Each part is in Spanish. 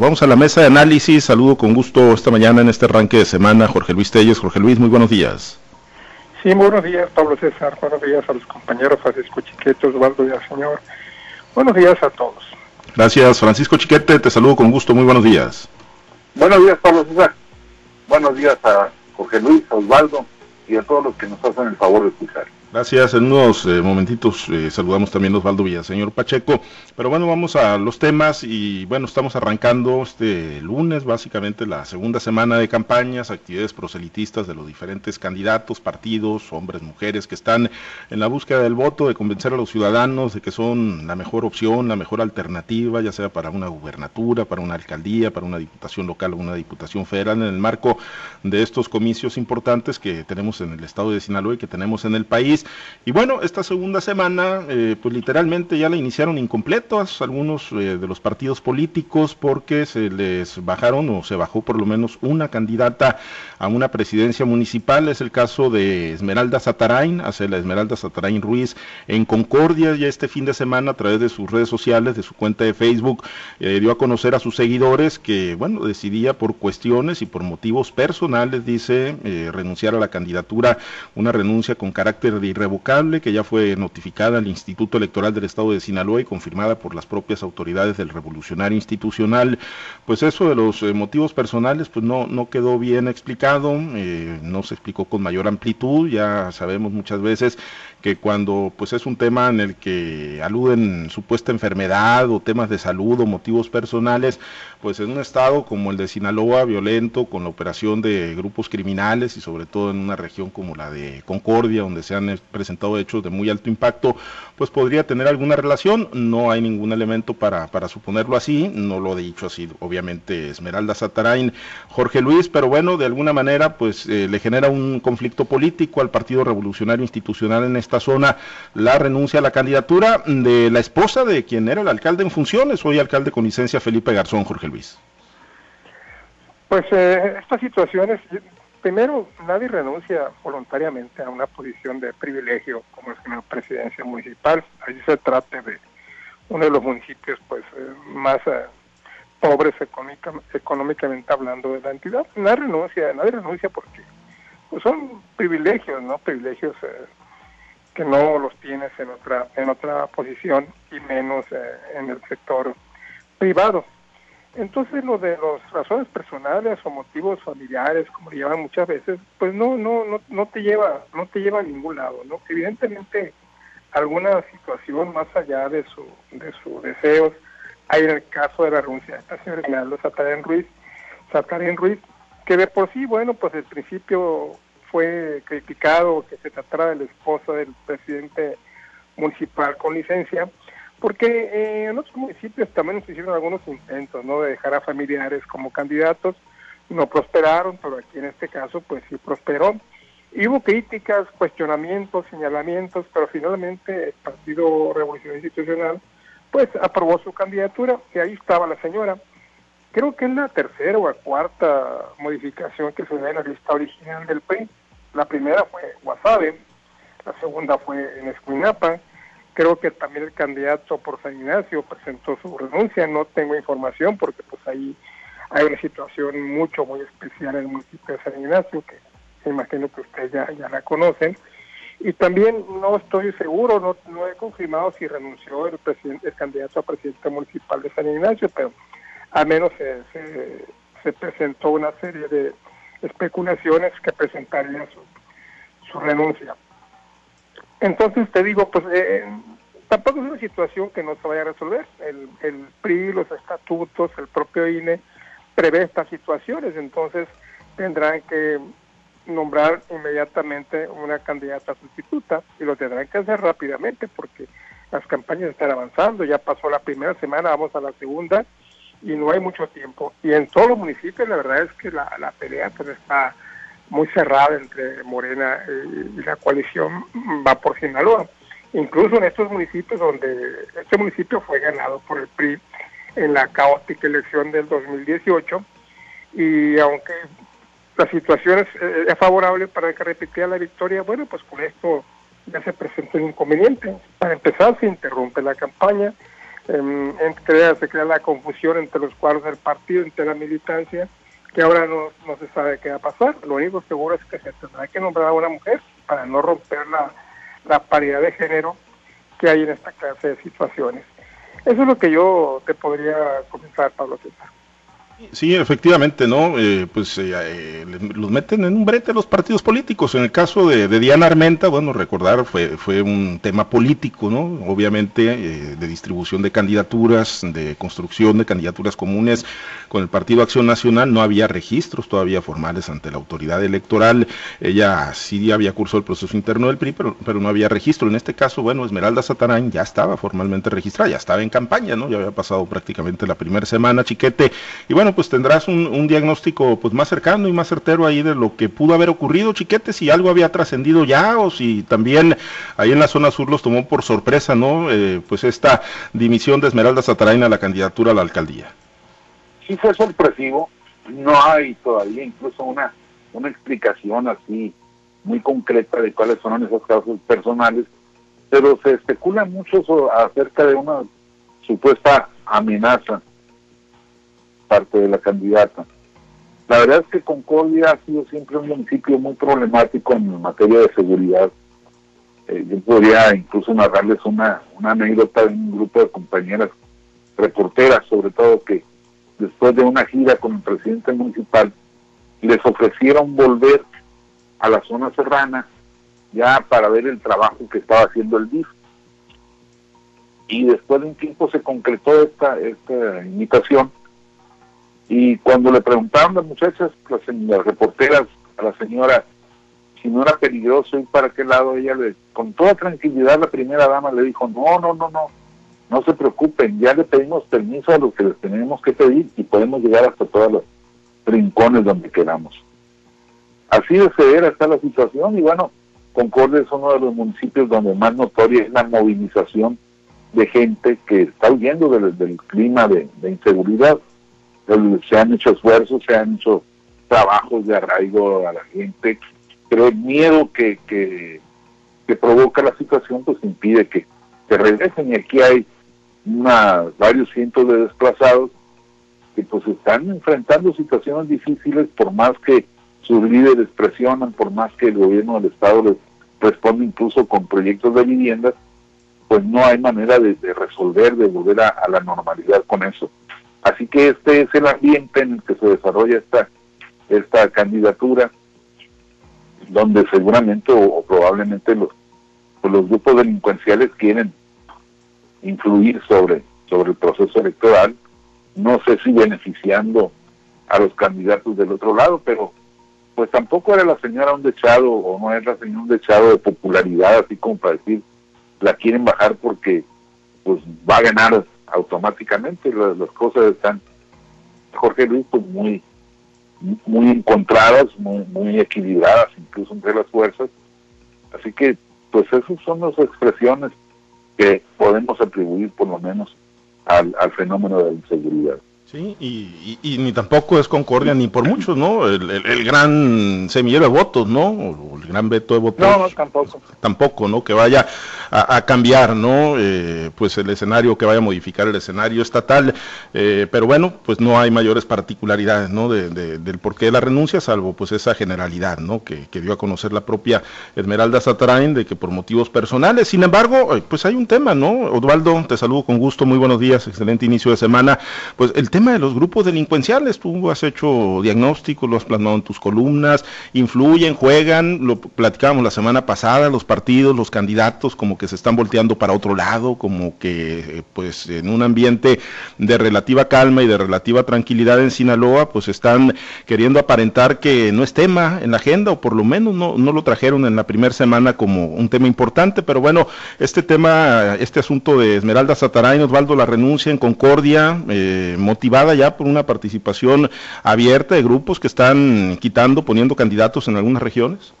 Pues vamos a la mesa de análisis. Saludo con gusto esta mañana en este arranque de semana Jorge Luis Telles. Jorge Luis, muy buenos días. Sí, muy buenos días, Pablo César. Buenos días a los compañeros Francisco Chiquete, Osvaldo y al señor. Buenos días a todos. Gracias, Francisco Chiquete. Te saludo con gusto. Muy buenos días. Buenos días, Pablo César. Buenos días a Jorge Luis, a Osvaldo y a todos los que nos hacen el favor de escuchar. Gracias. En unos eh, momentitos eh, saludamos también a Osvaldo Villaseñor Pacheco. Pero bueno, vamos a los temas y bueno, estamos arrancando este lunes básicamente la segunda semana de campañas, actividades proselitistas de los diferentes candidatos, partidos, hombres, mujeres que están en la búsqueda del voto, de convencer a los ciudadanos de que son la mejor opción, la mejor alternativa, ya sea para una gubernatura, para una alcaldía, para una diputación local o una diputación federal en el marco de estos comicios importantes que tenemos en el estado de Sinaloa y que tenemos en el país y bueno, esta segunda semana, eh, pues literalmente ya la iniciaron incompletos algunos eh, de los partidos políticos porque se les bajaron o se bajó por lo menos una candidata a una presidencia municipal. Es el caso de Esmeralda Satarain, hace la Esmeralda Satarain Ruiz en Concordia. Ya este fin de semana a través de sus redes sociales, de su cuenta de Facebook, eh, dio a conocer a sus seguidores que, bueno, decidía por cuestiones y por motivos personales, dice, renunciar a la candidatura, una renuncia con carácter de irrevocable que ya fue notificada al Instituto Electoral del Estado de Sinaloa y confirmada por las propias autoridades del Revolucionario Institucional. Pues eso de los eh, motivos personales pues no, no quedó bien explicado, eh, no se explicó con mayor amplitud, ya sabemos muchas veces que cuando pues es un tema en el que aluden supuesta enfermedad o temas de salud o motivos personales, pues en un estado como el de Sinaloa, violento, con la operación de grupos criminales y sobre todo en una región como la de Concordia, donde se han presentado hechos de muy alto impacto, pues podría tener alguna relación. No hay ningún elemento para, para suponerlo así, no lo he dicho así, obviamente Esmeralda Satarain, Jorge Luis, pero bueno, de alguna manera pues eh, le genera un conflicto político al Partido Revolucionario Institucional en este esta zona la renuncia a la candidatura de la esposa de quien era el alcalde en funciones, hoy alcalde con licencia Felipe Garzón, Jorge Luis. Pues eh, estas situaciones, primero, nadie renuncia voluntariamente a una posición de privilegio como es una presidencia municipal. Allí se trata de uno de los municipios pues eh, más eh, pobres económicamente hablando de la entidad. Nadie renuncia, nadie renuncia porque pues, son privilegios, ¿no? Privilegios que no los tienes en otra en otra posición y menos eh, en el sector privado. Entonces lo de las razones personales o motivos familiares, como le llaman muchas veces, pues no no no no te lleva no te lleva a ningún lado, ¿no? Evidentemente alguna situación más allá de su de sus deseos hay en el caso de la renuncia de esta señora Satarén Ruiz, Satarén Ruiz, que de por sí, bueno, pues el principio fue criticado que se tratara de la esposa del presidente municipal con licencia, porque eh, en otros municipios también se hicieron algunos intentos ¿no? de dejar a familiares como candidatos, no prosperaron, pero aquí en este caso pues sí prosperó. Hubo críticas, cuestionamientos, señalamientos, pero finalmente el Partido Revolución Institucional pues aprobó su candidatura y ahí estaba la señora. Creo que es la tercera o la cuarta modificación que se da en la lista original del PRI. La primera fue Guasave, la segunda fue en Escuinapa. Creo que también el candidato por San Ignacio presentó su renuncia. No tengo información porque pues ahí hay una situación mucho, muy especial en el municipio de San Ignacio, que imagino que ustedes ya, ya la conocen. Y también no estoy seguro, no, no he confirmado si renunció el, presidente, el candidato a presidente municipal de San Ignacio, pero al menos se, se presentó una serie de especulaciones que presentaría su, su renuncia. Entonces te digo, pues eh, tampoco es una situación que no se vaya a resolver. El, el PRI, los estatutos, el propio INE prevé estas situaciones, entonces tendrán que nombrar inmediatamente una candidata sustituta y lo tendrán que hacer rápidamente porque las campañas están avanzando, ya pasó la primera semana, vamos a la segunda y no hay mucho tiempo. Y en todos los municipios la verdad es que la, la pelea pues está muy cerrada entre Morena y, la coalición va por Sinaloa. Incluso en estos municipios donde este municipio fue ganado por el PRI en la caótica elección del 2018 y aunque la situación es, eh, es favorable para que repitiera la victoria, bueno, pues con esto ya se presenta un inconveniente. Para empezar, se interrumpe la campaña, em, crea, se crea la confusión entre los cuadros del partido, entre la militancia, que ahora no, no se sabe qué va a pasar. Lo único seguro es que se tendrá que nombrar a una mujer para no romper la, la paridad de género que hay en esta clase de situaciones. Eso es lo que yo te podría comentar, Pablo César. Sí, efectivamente, ¿no? Eh, pues eh, eh, los meten en un brete los partidos políticos. En el caso de, Diana Armenta, bueno, recordar, fue, fue un tema político, ¿no? Obviamente, de distribución de candidaturas, de construcción de candidaturas comunes con el Partido Acción Nacional. No había registros todavía formales ante la autoridad electoral. Ella sí había cursado el proceso interno del PRI, pero, pero no había registro. En este caso, bueno, Esmeralda Satarán ya estaba formalmente registrada, ya estaba en campaña, ¿no? Ya había pasado prácticamente la primera semana, chiquete. Y bueno, pues tendrás un, diagnóstico pues más cercano y más certero ahí de lo que pudo haber ocurrido, chiquete, si algo había trascendido ya o si también ahí en la zona sur los tomó por sorpresa, ¿no? Eh, pues esta dimisión de Esmeralda Sataraina a la candidatura a la alcaldía. Sí fue sorpresivo, no hay todavía incluso una, una explicación así muy concreta de cuáles son esos casos personales, pero se especula mucho acerca de una supuesta amenaza parte de la candidata. La verdad es que Concordia ha sido siempre un municipio muy problemático en materia de seguridad. Eh, yo podría incluso narrarles una, una anécdota de un grupo de compañeras reporteras, sobre todo que después de una gira con el presidente municipal, les ofrecieron volver a la zona serrana ya para ver el trabajo que estaba haciendo el DIF. Y después de un tiempo se concretó esta, esta invitación y cuando le preguntaron las muchachas, las, reporteras, a la señora, si no era peligroso ir para qué lado, ella le, con toda tranquilidad la primera dama le dijo, no, no, no, no, no se preocupen, ya le pedimos permiso a lo que les tenemos que pedir y podemos llegar hasta todos los rincones donde queramos. Así de severa está la situación y bueno, Concordia es uno de los municipios donde más notoria es la movilización de gente que está huyendo del, clima de inseguridad se han hecho esfuerzos, se han hecho trabajos de arraigo a la gente, pero el miedo que, que, provoca la situación pues impide que se regresen y aquí hay una, varios cientos de desplazados que pues están enfrentando situaciones difíciles por más que sus líderes presionan, por más que el gobierno del estado les responde incluso con proyectos de viviendas, pues no hay manera de, resolver, de volver a la normalidad con eso. Así que este es el ambiente en el que se desarrolla esta, esta candidatura, donde seguramente o, probablemente los, pues los grupos delincuenciales quieren influir sobre, sobre el proceso electoral, no sé si beneficiando a los candidatos del otro lado, pero pues tampoco era la señora un dechado o no es la señora un dechado de popularidad, así como para decir, la quieren bajar porque pues va a ganar automáticamente las, cosas están, Jorge Luis, pues muy, muy encontradas, muy, muy equilibradas, incluso entre las fuerzas. Así que, pues esas son las expresiones que podemos atribuir por lo menos al, al fenómeno de la inseguridad. Sí, y, y, ni tampoco es Concordia ni por muchos, ¿no? El, gran semillero de votos, ¿no? O el gran veto de votos. No, tampoco. Tampoco, ¿no? Que vaya a, cambiar, ¿no? Eh, pues el escenario, que vaya a modificar el escenario estatal. Eh, pero bueno, pues no hay mayores particularidades, ¿no? De, del porqué de la renuncia, salvo pues esa generalidad, ¿no? Que, que dio a conocer la propia Esmeralda Satarain de que por motivos personales. Sin embargo, eh, pues hay un tema, ¿no? Osvaldo, te saludo con gusto, muy buenos días, excelente inicio de semana. Pues el tema tema de los grupos delincuenciales, tú has hecho diagnóstico, lo has plasmado en tus columnas, influyen, juegan, lo platicábamos la semana pasada, los partidos, los candidatos como que se están volteando para otro lado, como que eh, pues en un ambiente de relativa calma y de relativa tranquilidad en Sinaloa, pues están queriendo aparentar que no es tema en la agenda o por lo menos no, no lo trajeron en la primera semana como un tema importante, pero bueno, este tema, este asunto de Esmeralda Sataray, Osvaldo, la renuncia en Concordia, eh, ya por una participación abierta de grupos que están quitando, poniendo candidatos en algunas regiones?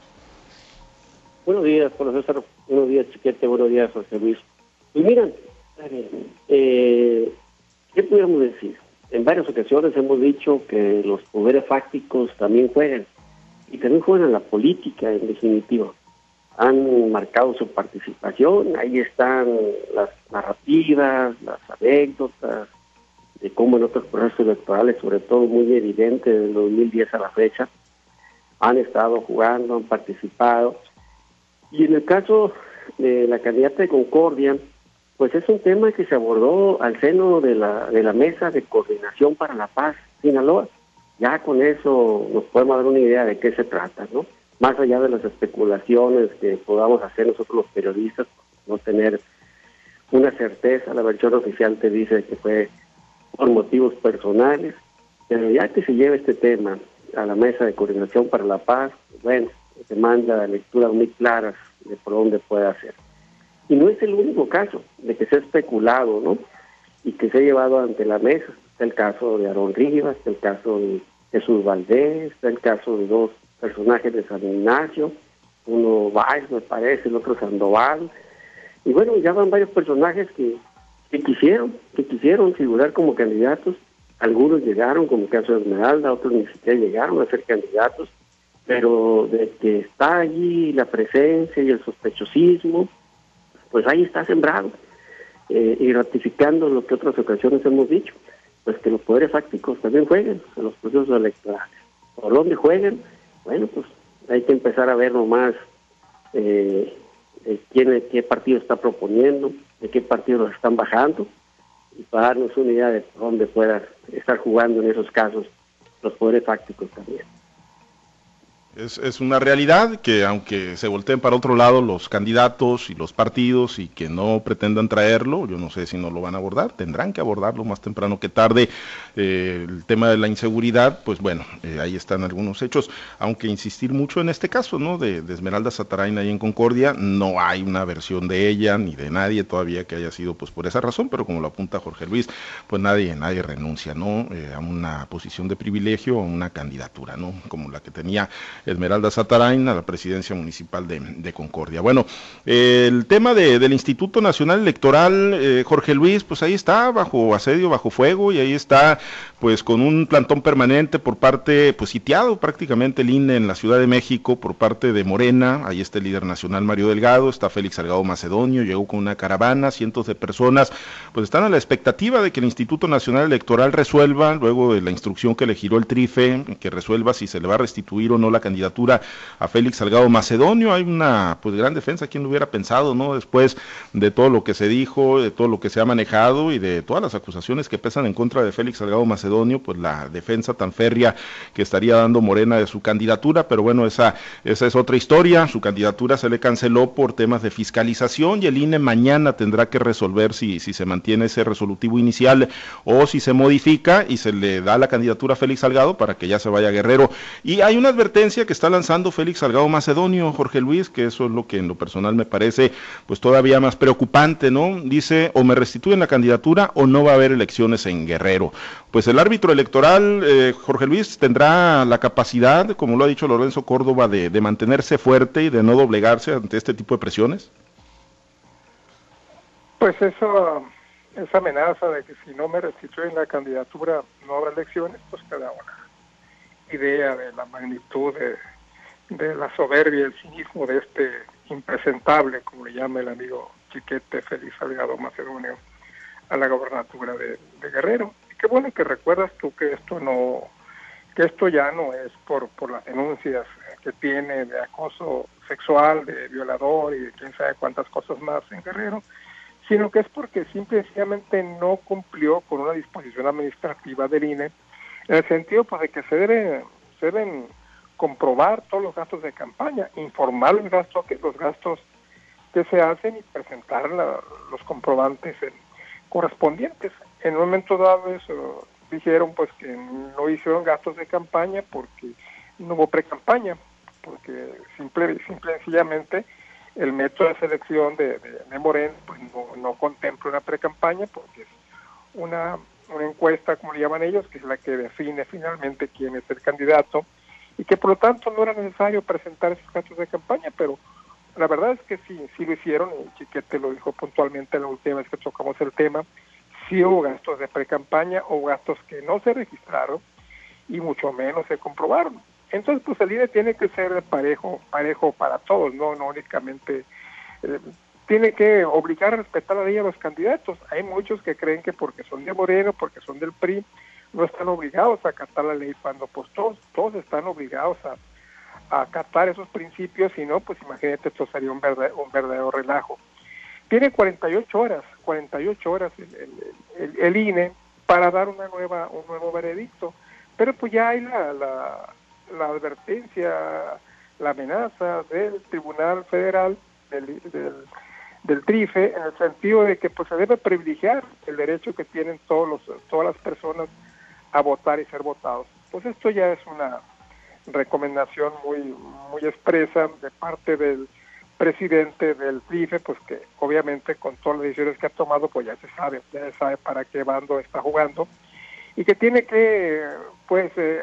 Buenos días, profesor. Buenos días, Chiquete. Buenos días, José Luis. Y miren, eh, ¿qué podemos decir? En varias ocasiones hemos dicho que los poderes fácticos también juegan y también juegan la política en definitiva. han marcado su participación. Ahí están las narrativas, las anécdotas, de cómo en otros procesos electorales, sobre todo muy evidente del 2010 a la fecha, han estado jugando, han participado. Y en el caso de la candidata de Concordia, pues es un tema que se abordó al seno de la, de la Mesa de Coordinación para la Paz Sinaloa. Ya con eso nos podemos dar una idea de qué se trata, ¿no? más allá de las especulaciones que podamos hacer nosotros los periodistas, no tener una certeza, la versión oficial te dice que fue por motivos personales, pero ya que se lleva este tema a la mesa de coordinación para la paz, bueno, se manda lecturas muy claras de por dónde puede hacer. Y no es el único caso de que se ha especulado, ¿no? Y que se ha llevado ante la mesa. Está el caso de Aarón Rivas, está el caso de Jesús Valdés, está el caso de dos personajes de San Ignacio, uno Valls me parece, el otro Sandoval, y bueno, ya van varios personajes que, que quisieron, que quisieron figurar como candidatos, algunos llegaron, como el caso de Esmeralda, otros ni siquiera llegaron a ser candidatos, pero de que está allí la presencia y el sospechosismo, pues ahí está sembrado, eh, y ratificando lo que otras ocasiones hemos dicho, pues que los poderes fácticos también jueguen en los procesos electorales. Por donde jueguen, bueno, pues hay que empezar a ver nomás eh, quién, qué partido está proponiendo, de qué partido los están bajando, y para darnos una idea de dónde pueda estar jugando en esos casos los poderes fácticos también. Es, es, una realidad que aunque se volteen para otro lado los candidatos y los partidos y que no pretendan traerlo, yo no sé si no lo van a abordar, tendrán que abordarlo más temprano que tarde. Eh, el tema de la inseguridad, pues bueno, eh, ahí están algunos hechos, aunque insistir mucho en este caso, ¿no? De, de, Esmeralda Sataraina ahí en Concordia, no hay una versión de ella ni de nadie todavía que haya sido pues por esa razón, pero como lo apunta Jorge Luis, pues nadie, nadie renuncia, ¿no? Eh, a una posición de privilegio, a una candidatura, ¿no? Como la que tenía Esmeralda Satarain a la presidencia municipal de, Concordia. Bueno, el tema del Instituto Nacional Electoral, eh, Jorge Luis, pues ahí está, bajo asedio, bajo fuego, y ahí está, pues con un plantón permanente por parte, pues sitiado prácticamente el INE en la Ciudad de México por parte de Morena, ahí está el líder nacional Mario Delgado, está Félix Salgado Macedonio, llegó con una caravana, cientos de personas, pues están a la expectativa de que el Instituto Nacional Electoral resuelva, luego de la instrucción que le giró el TRIFE, que resuelva si se le va a restituir o no la candidatura a Félix Salgado Macedonio. Hay una pues gran defensa, quien lo hubiera pensado, ¿no? Después de todo lo que se dijo, de todo lo que se ha manejado y de todas las acusaciones que pesan en contra de Félix Salgado Macedonio, pues la defensa tan férrea que estaría dando Morena de su candidatura, pero bueno, esa, esa es otra historia. Su candidatura se le canceló por temas de fiscalización y el INE mañana tendrá que resolver si, si se mantiene ese resolutivo inicial o si se modifica y se le da la candidatura a Félix Salgado para que ya se vaya Guerrero. Y hay una advertencia que está lanzando Félix Salgado Macedonio, Jorge Luis, que eso es lo que en lo personal me parece pues todavía más preocupante, ¿no? Dice, o me restituyen la candidatura o no va a haber elecciones en Guerrero. Pues el árbitro electoral, eh, Jorge Luis, tendrá la capacidad, como lo ha dicho Lorenzo Córdoba, de, de mantenerse fuerte y de no doblegarse ante este tipo de presiones. Pues eso, esa amenaza de que si no me restituyen la candidatura no habrá elecciones, pues cada una idea de la magnitud de, la soberbia y el cinismo de este impresentable, como le llama el amigo Chiquete Félix Salgado Macedonio, a la gobernatura de, Guerrero. Y qué bueno que recuerdas tú que esto no, que esto ya no es por, por las denuncias que tiene de acoso sexual, de violador y de quién sabe cuántas cosas más en Guerrero, sino que es porque simplemente no cumplió con una disposición administrativa del INE, en el sentido pues, de que se, debe, se deben comprobar todos los gastos de campaña, informar los gastos que, los gastos que se hacen y presentar los comprobantes correspondientes. En un momento dado eso dijeron pues que no hicieron gastos de campaña porque no hubo pre-campaña, porque simple, simple y sencillamente el método de selección de, de, Moreno pues no, no contempla una pre-campaña porque es una, una encuesta, como le llaman ellos, que es la que define finalmente quién es el candidato y que por lo tanto no era necesario presentar esos gastos de campaña, pero la verdad es que sí, sí lo hicieron, y Chiquete lo dijo puntualmente la última vez que tocamos el tema, sí hubo gastos de pre-campaña o gastos que no se registraron y mucho menos se comprobaron. Entonces, pues el INE tiene que ser parejo, parejo para todos, no, no únicamente eh, tiene que obligar a respetar la ley a los candidatos. Hay muchos que creen que porque son de Moreno, porque son del PRI, no están obligados a acatar la ley, cuando pues todos, todos están obligados a, a acatar esos principios, y no, pues imagínate, esto sería un verdadero, relajo. Tiene 48 horas, 48 horas el, el, INE para dar una nueva, un nuevo veredicto, pero pues ya hay la, la, la advertencia, la amenaza del Tribunal Federal, del, del del TRIFE en el sentido de que pues se debe privilegiar el derecho que tienen todos los, todas las personas a votar y ser votados. Pues esto ya es una recomendación muy muy expresa de parte del presidente del TRIFE, pues que obviamente con todas las decisiones que ha tomado, pues ya se sabe, ya sabe para qué bando está jugando y que tiene que pues eh,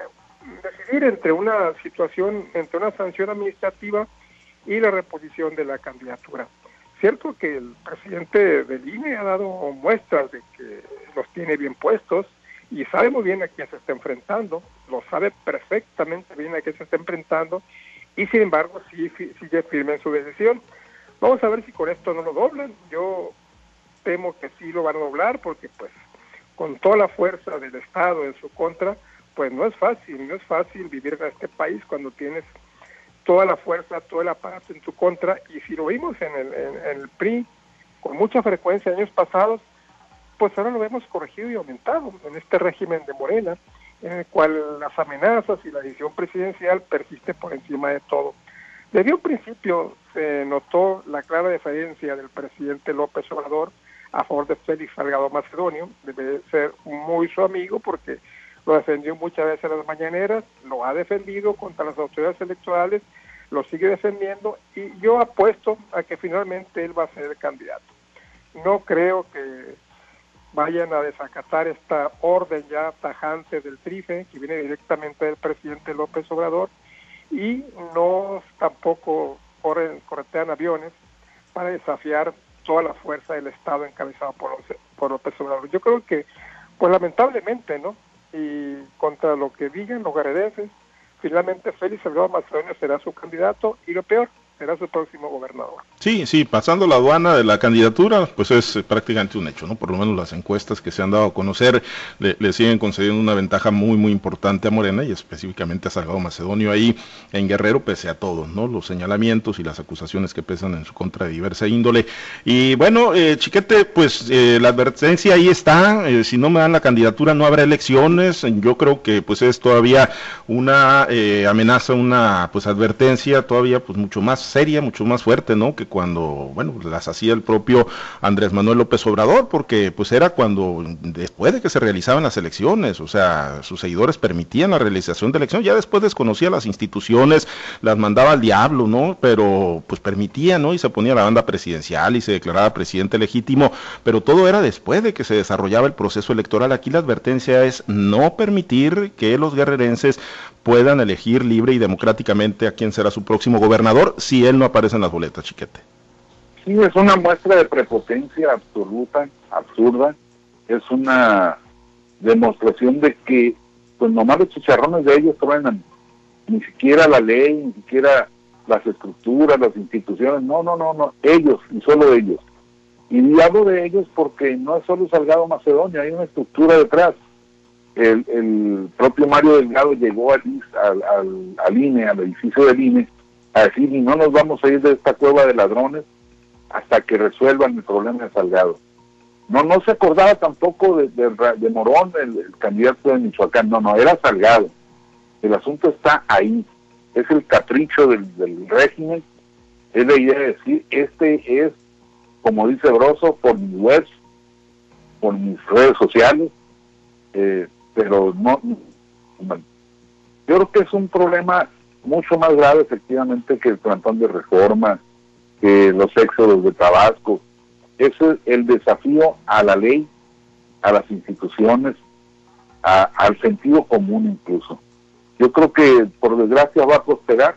decidir entre una situación, entre una sanción administrativa y la reposición de la candidatura. Cierto que el presidente del INE ha dado muestras de que los tiene bien puestos y sabe muy bien a quién se está enfrentando, lo sabe perfectamente bien a quién se está enfrentando y sin embargo sí, sigue firme en su decisión. Vamos a ver si con esto no lo doblan. Yo temo que sí lo van a doblar porque pues con toda la fuerza del Estado en su contra, pues no es fácil, no es fácil vivir en este país cuando tienes toda la fuerza, todo el aparato en tu contra, y si lo vimos en el, en, el PRI con mucha frecuencia en años pasados, pues ahora lo vemos corregido y aumentado en este régimen de Morena, en el cual las amenazas y la decisión presidencial persiste por encima de todo. Desde un principio se notó la clara diferencia del presidente López Obrador a favor de Félix Salgado Macedonio, debe ser muy su amigo porque lo defendió muchas veces en las mañaneras, lo ha defendido contra las autoridades electorales, lo sigue defendiendo y yo apuesto a que finalmente él va a ser el candidato. No creo que vayan a desacatar esta orden ya tajante del TRIFE que viene directamente del presidente López Obrador y no tampoco corren, corretean aviones para desafiar toda la fuerza del Estado encabezado por, por López Obrador. Yo creo que, pues lamentablemente, ¿no? y contra lo que digan los garedenses, finalmente Félix Salgado Macedonio será su candidato y lo peor, será su próximo gobernador. Sí, sí, pasando la aduana de la candidatura, pues es eh, prácticamente un hecho, ¿no? Por lo menos las encuestas que se han dado a conocer le, siguen concediendo una ventaja muy, muy importante a Morena y específicamente a Salgado Macedonio ahí en Guerrero, pese a todo, ¿no? Los señalamientos y las acusaciones que pesan en su contra de diversa índole. Y bueno, eh, Chiquete, pues eh, la advertencia ahí está, si no me dan la candidatura no habrá elecciones, yo creo que pues es todavía una amenaza, una pues advertencia todavía pues mucho más seria, mucho más fuerte, ¿no? Que cuando, bueno, las hacía el propio Andrés Manuel López Obrador, porque pues era cuando, después de que se realizaban las elecciones, o sea, sus seguidores permitían la realización de elecciones, ya después desconocía las instituciones, las mandaba al diablo, ¿no? Pero pues permitía, ¿no? Y se ponía la banda presidencial y se declaraba presidente legítimo, pero todo era después de que se desarrollaba el proceso electoral. Aquí la advertencia es no permitir que los guerrerenses puedan elegir libre y democráticamente a quién será su próximo gobernador si él no aparece en las boletas, chiquete. Sí, es una muestra de prepotencia absoluta, absurda. Es una demostración de que, pues nomás los chicharrones de ellos truenan. Ni siquiera la ley, ni siquiera las estructuras, las instituciones. No, no, no, no. Ellos y solo ellos. Y hablo de ellos porque no es solo Salgado Macedonio, hay una estructura detrás el, propio Mario Delgado llegó al, al, INE, al edificio del INE, a decir, no nos vamos a ir de esta cueva de ladrones hasta que resuelvan el problema de Salgado. No, no se acordaba tampoco de, Morón, el, candidato de Michoacán, no, no, era Salgado. El asunto está ahí, es el capricho del, régimen, es la idea de decir, este es, como dice Broso, por mi web, por mis redes sociales, eh, pero no, yo creo que es un problema mucho más grave efectivamente que el plantón de reforma, que los éxodos de Tabasco. Ese es el desafío a la ley, a las instituciones, al sentido común incluso. Yo creo que por desgracia va a prosperar,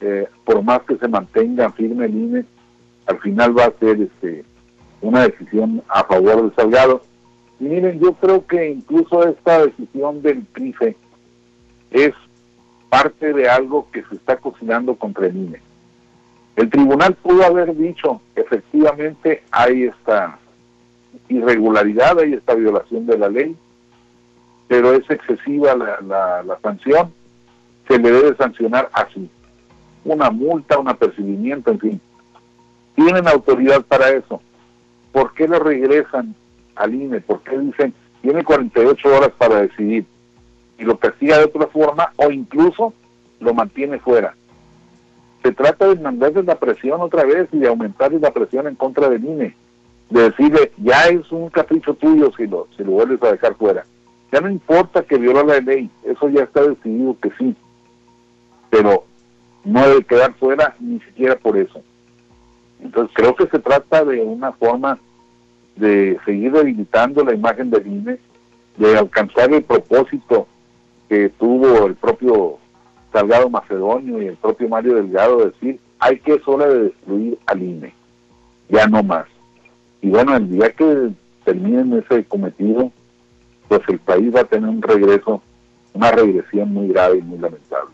eh, por más que se mantenga firme el INE, al final va a ser este, una decisión a favor de Salgado y miren, yo creo que incluso esta decisión del CRIFE es parte de algo que se está cocinando contra el INE. El tribunal pudo haber dicho, efectivamente hay esta irregularidad, hay esta violación de la ley, pero es excesiva la, la sanción, se le debe sancionar así. Una multa, un apercibimiento, en fin. Tienen autoridad para eso. ¿Por qué le regresan al INE? ¿Por qué dicen, tiene 48 horas para decidir? Y lo castiga de otra forma o incluso lo mantiene fuera. Se trata de mandarle la presión otra vez y de aumentarle la presión en contra del INE. De decirle, ya es un capricho tuyo si lo, si lo vuelves a dejar fuera. Ya no importa que viola la ley, eso ya está decidido que sí. Pero no debe quedar fuera ni siquiera por eso. Entonces creo que se trata de una forma de seguir debilitando la imagen del INE, de alcanzar el propósito que tuvo el propio Salgado Macedonio y el propio Mario Delgado, de decir, hay que es de destruir al INE, ya no más. Y bueno, el día que terminen ese cometido, pues el país va a tener un regreso, una regresión muy grave y muy lamentable.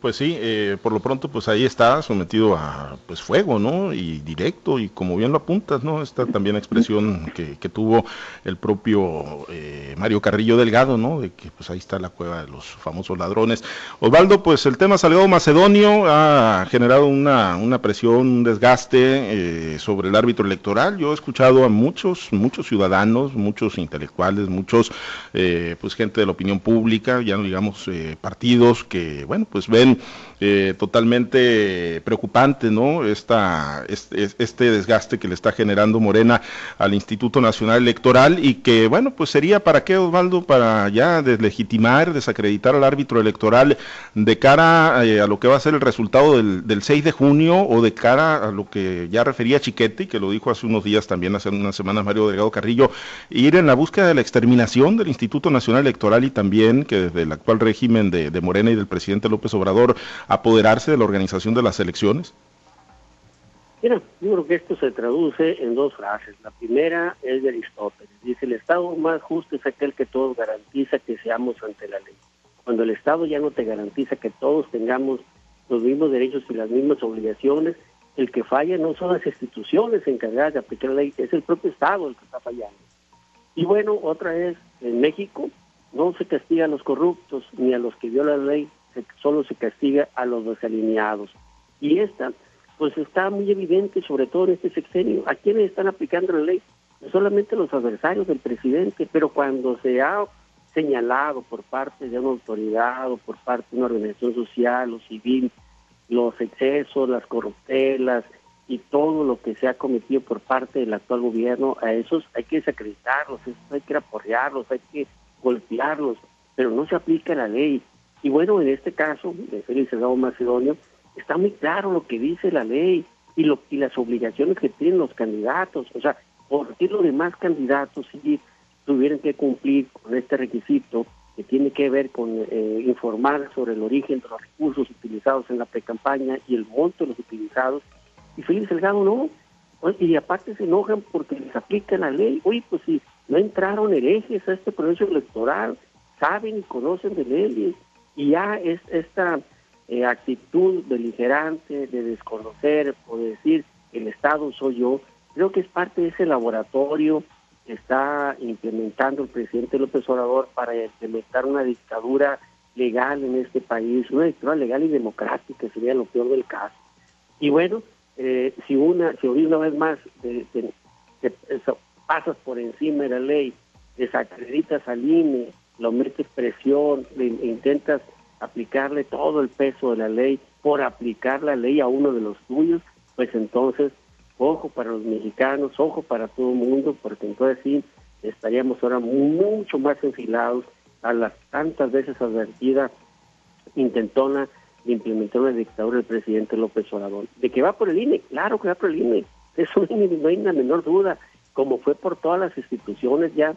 Pues sí, eh, por lo pronto pues ahí está sometido a pues fuego, ¿no? Y directo y como bien lo apuntas, ¿no? Esta también expresión que, que tuvo el propio eh, Mario Carrillo Delgado, ¿no? De que pues ahí está la cueva de los famosos ladrones. Osvaldo, pues el tema Salgado Macedonio ha generado una, una presión, un desgaste eh, sobre el árbitro electoral. Yo he escuchado a muchos, muchos ciudadanos, muchos intelectuales, muchos pues gente de la opinión pública, ya no digamos partidos que, bueno, pues ven and eh, totalmente preocupante, ¿no? Esta, este, este, desgaste que le está generando Morena al Instituto Nacional Electoral y que, bueno, pues sería para qué, Osvaldo, para ya deslegitimar, desacreditar al árbitro electoral de cara eh, a lo que va a ser el resultado del, 6 de junio o de cara a lo que ya refería Chiquete, que lo dijo hace unos días también, hace unas semanas Mario Delgado Carrillo, ir en la búsqueda de la exterminación del Instituto Nacional Electoral y también que desde el actual régimen de, de Morena y del presidente López Obrador apoderarse de la organización de las elecciones? Mira, yo creo que esto se traduce en dos frases. La primera es de Aristóteles. Dice, el Estado más justo es aquel que todos garantiza que seamos ante la ley. Cuando el Estado ya no te garantiza que todos tengamos los mismos derechos y las mismas obligaciones, el que falla no son las instituciones encargadas de aplicar la ley, es el propio Estado el que está fallando. Y bueno, otra es, en México no se castiga a los corruptos ni a los que violan la ley, solo se castiga a los desalineados. Y esta, pues está muy evidente, sobre todo en este sexenio, a quienes están aplicando la ley, solamente los adversarios del presidente, pero cuando se ha señalado por parte de una autoridad o por parte de una organización social o civil los excesos, las corruptelas y todo lo que se ha cometido por parte del actual gobierno, a esos hay que desacreditarlos, hay que apoyarlos, hay que golpearlos, pero no se aplica la ley. Y bueno, en este caso de Félix Salgado Macedonio, está muy claro lo que dice la ley y, lo, y las obligaciones que tienen los candidatos. O sea, ¿por qué los demás candidatos sí tuvieran que cumplir con este requisito que tiene que ver con eh, informar sobre el origen de los recursos utilizados en la precampaña y el monto de los utilizados? Y Félix Salgado no. Y aparte se enojan porque les aplica la ley. Oye, pues si no entraron herejes a este proceso electoral, saben y conocen de leyes y ya es esta eh, actitud beligerante de desconocer o de decir el Estado soy yo, creo que es parte de ese laboratorio que está implementando el presidente López Obrador para implementar una dictadura legal en este país, una dictadura legal y democrática sería lo peor del caso. Y bueno, eh, si una, si una vez más pasas por encima de la ley, desacreditas al INE, lo metes presión, le intentas aplicarle todo el peso de la ley por aplicar la ley a uno de los tuyos, pues entonces, ojo para los mexicanos, ojo para todo el mundo, porque entonces sí estaríamos ahora mucho más enfilados a las tantas veces advertida intentona de implementar una dictadura del presidente López Obrador. De que va por el INE, claro que va por el INE, eso no hay la menor duda, como fue por todas las instituciones ya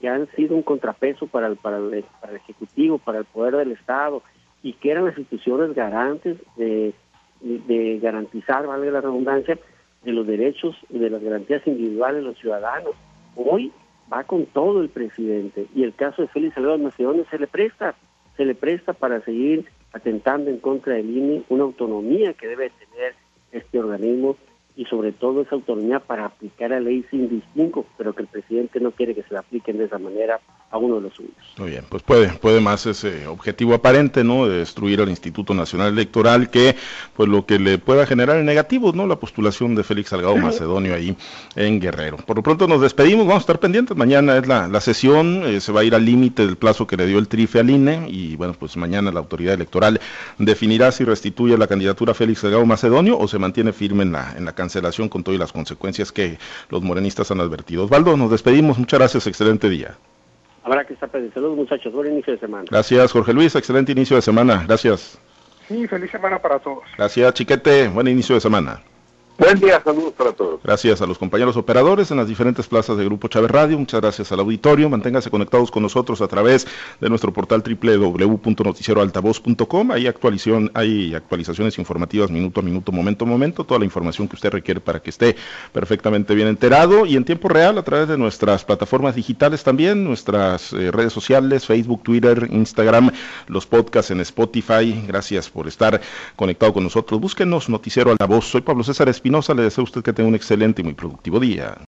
que han sido un contrapeso para el, para el, para el Ejecutivo, para el Poder del Estado, y que eran las instituciones garantes de, de garantizar, vale la redundancia, de los derechos y de las garantías individuales de los ciudadanos. Hoy va con todo el presidente y el caso de Félix Salvador Macedonio se le presta, se le presta para seguir atentando en contra del INE, una autonomía que debe tener este organismo y sobre todo esa autonomía para aplicar la ley sin distingo, pero que el presidente no quiere que se la apliquen de esa manera a uno de los suyos. Muy bien, pues puede, puede más ese objetivo aparente, ¿no? De destruir al Instituto Nacional Electoral, que pues lo que le pueda generar en negativos, ¿no? La postulación de Félix Salgado Macedonio ahí en Guerrero. Por lo pronto nos despedimos, vamos a estar pendientes, mañana es la, la sesión, eh, se va a ir al límite del plazo que le dio el TRIFE al INE, y bueno, pues mañana la autoridad electoral definirá si restituye la candidatura a Félix Salgado Macedonio o se mantiene firme en la, en la cancelación con todas las consecuencias que los morenistas han advertido. Osvaldo, nos despedimos, muchas gracias, excelente día. Habrá que estar pendientes. Saludos muchachos, buen inicio de semana. Gracias Jorge Luis, excelente inicio de semana, gracias. Sí, feliz semana para todos. Gracias Chiquete, buen inicio de semana. Buen día, saludos para todos. Gracias a los compañeros operadores en las diferentes plazas de Grupo Chávez Radio. Muchas gracias al auditorio. Manténganse conectados con nosotros a través de nuestro portal www.noticieroaltavoz.com. Hay, actualización, hay actualizaciones informativas minuto a minuto, momento a momento. Toda la información que usted requiere para que esté perfectamente bien enterado y en tiempo real a través de nuestras plataformas digitales también, nuestras eh, redes sociales, Facebook, Twitter, Instagram, los podcasts en Spotify. Gracias por estar conectado con nosotros. Búsquenos Noticiero Altavoz. Soy Pablo César Espinosa. Le deseo a usted que tenga un excelente y muy productivo día.